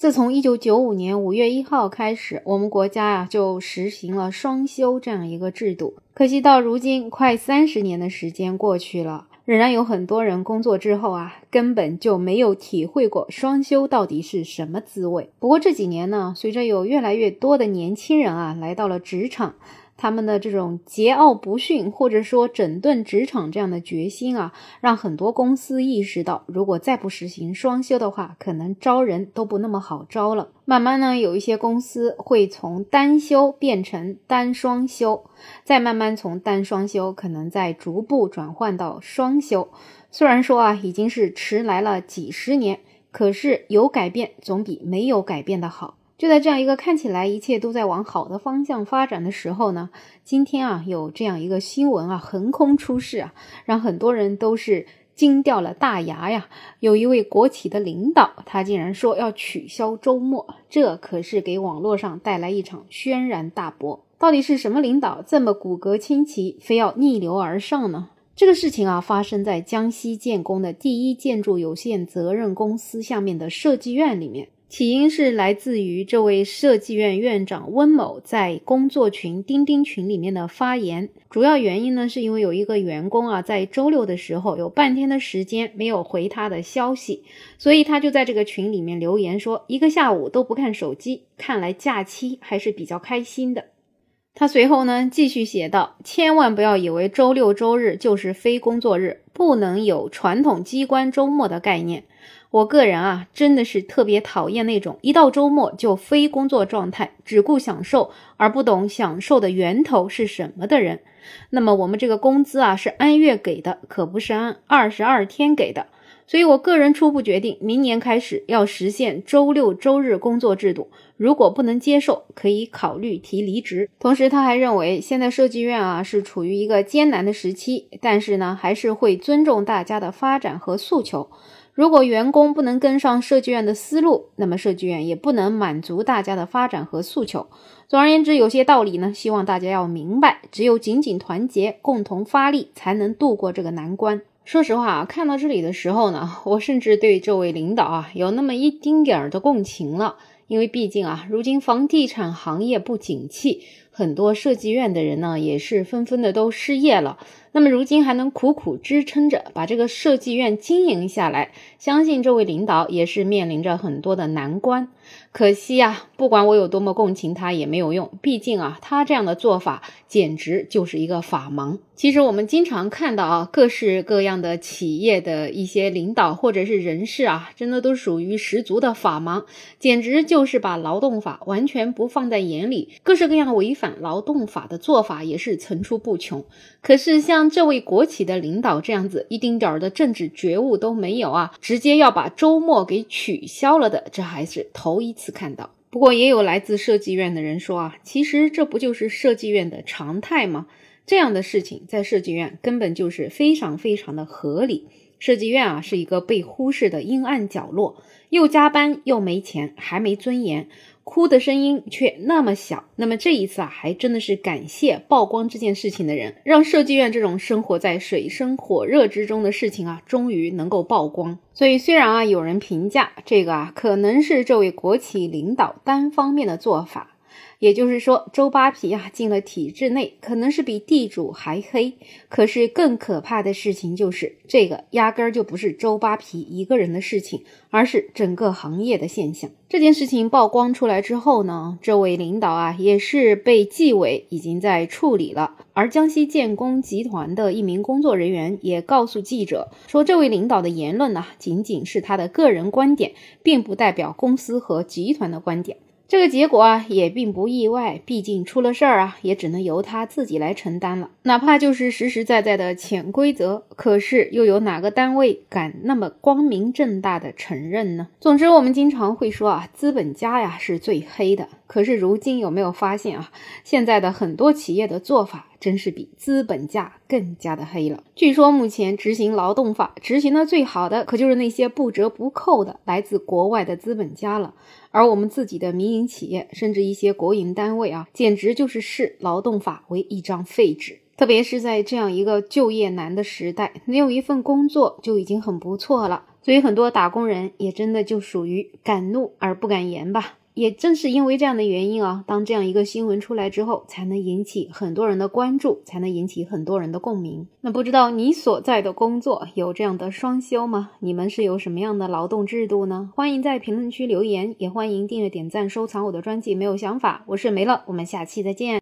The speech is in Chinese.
自从一九九五年五月一号开始，我们国家呀就实行了双休这样一个制度。可惜到如今，快三十年的时间过去了，仍然有很多人工作之后啊，根本就没有体会过双休到底是什么滋味。不过这几年呢，随着有越来越多的年轻人啊来到了职场。他们的这种桀骜不驯，或者说整顿职场这样的决心啊，让很多公司意识到，如果再不实行双休的话，可能招人都不那么好招了。慢慢呢，有一些公司会从单休变成单双休，再慢慢从单双休可能再逐步转换到双休。虽然说啊，已经是迟来了几十年，可是有改变总比没有改变的好。就在这样一个看起来一切都在往好的方向发展的时候呢，今天啊有这样一个新闻啊横空出世啊，让很多人都是惊掉了大牙呀。有一位国企的领导，他竟然说要取消周末，这可是给网络上带来一场轩然大波。到底是什么领导这么骨骼清奇，非要逆流而上呢？这个事情啊发生在江西建工的第一建筑有限责任公司下面的设计院里面。起因是来自于这位设计院院长温某在工作群钉钉群里面的发言。主要原因呢，是因为有一个员工啊，在周六的时候有半天的时间没有回他的消息，所以他就在这个群里面留言说，一个下午都不看手机，看来假期还是比较开心的。他随后呢继续写道：“千万不要以为周六周日就是非工作日，不能有传统机关周末的概念。”我个人啊，真的是特别讨厌那种一到周末就非工作状态，只顾享受而不懂享受的源头是什么的人。那么我们这个工资啊是按月给的，可不是按二十二天给的。所以我个人初步决定，明年开始要实现周六周日工作制度。如果不能接受，可以考虑提离职。同时，他还认为现在设计院啊是处于一个艰难的时期，但是呢，还是会尊重大家的发展和诉求。如果员工不能跟上设计院的思路，那么设计院也不能满足大家的发展和诉求。总而言之，有些道理呢，希望大家要明白。只有紧紧团结，共同发力，才能度过这个难关。说实话啊，看到这里的时候呢，我甚至对这位领导啊有那么一丁点儿的共情了。因为毕竟啊，如今房地产行业不景气，很多设计院的人呢也是纷纷的都失业了。那么如今还能苦苦支撑着把这个设计院经营下来，相信这位领导也是面临着很多的难关。可惜呀，不管我有多么共情他也没有用，毕竟啊，他这样的做法简直就是一个法盲。其实我们经常看到啊，各式各样的企业的一些领导或者是人士啊，真的都属于十足的法盲，简直就都是把劳动法完全不放在眼里，各式各样违反劳动法的做法也是层出不穷。可是像这位国企的领导这样子，一丁点儿的政治觉悟都没有啊，直接要把周末给取消了的，这还是头一次看到。不过也有来自设计院的人说啊，其实这不就是设计院的常态吗？这样的事情在设计院根本就是非常非常的合理。设计院啊是一个被忽视的阴暗角落，又加班又没钱，还没尊严。哭的声音却那么小，那么这一次啊，还真的是感谢曝光这件事情的人，让设计院这种生活在水深火热之中的事情啊，终于能够曝光。所以虽然啊，有人评价这个啊，可能是这位国企领导单方面的做法。也就是说，周扒皮啊进了体制内，可能是比地主还黑。可是更可怕的事情就是，这个压根儿就不是周扒皮一个人的事情，而是整个行业的现象。这件事情曝光出来之后呢，这位领导啊也是被纪委已经在处理了。而江西建工集团的一名工作人员也告诉记者说，这位领导的言论呢，仅仅是他的个人观点，并不代表公司和集团的观点。这个结果啊也并不意外，毕竟出了事儿啊，也只能由他自己来承担了。哪怕就是实实在在的潜规则，可是又有哪个单位敢那么光明正大的承认呢？总之，我们经常会说啊，资本家呀是最黑的。可是如今有没有发现啊，现在的很多企业的做法真是比资本家更加的黑了。据说目前执行劳动法执行的最好的，可就是那些不折不扣的来自国外的资本家了。而我们自己的民营企业，甚至一些国营单位啊，简直就是视劳动法为一张废纸。特别是在这样一个就业难的时代，能有一份工作就已经很不错了。所以很多打工人也真的就属于敢怒而不敢言吧。也正是因为这样的原因啊，当这样一个新闻出来之后，才能引起很多人的关注，才能引起很多人的共鸣。那不知道你所在的工作有这样的双休吗？你们是有什么样的劳动制度呢？欢迎在评论区留言，也欢迎订阅、点赞、收藏我的专辑。没有想法，我是梅乐，我们下期再见。